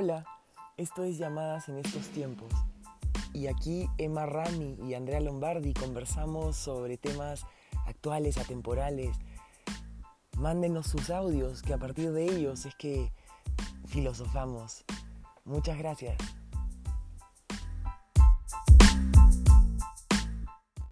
Hola, esto es Llamadas en estos tiempos. Y aquí Emma Rami y Andrea Lombardi conversamos sobre temas actuales, atemporales. Mándenos sus audios, que a partir de ellos es que filosofamos. Muchas gracias.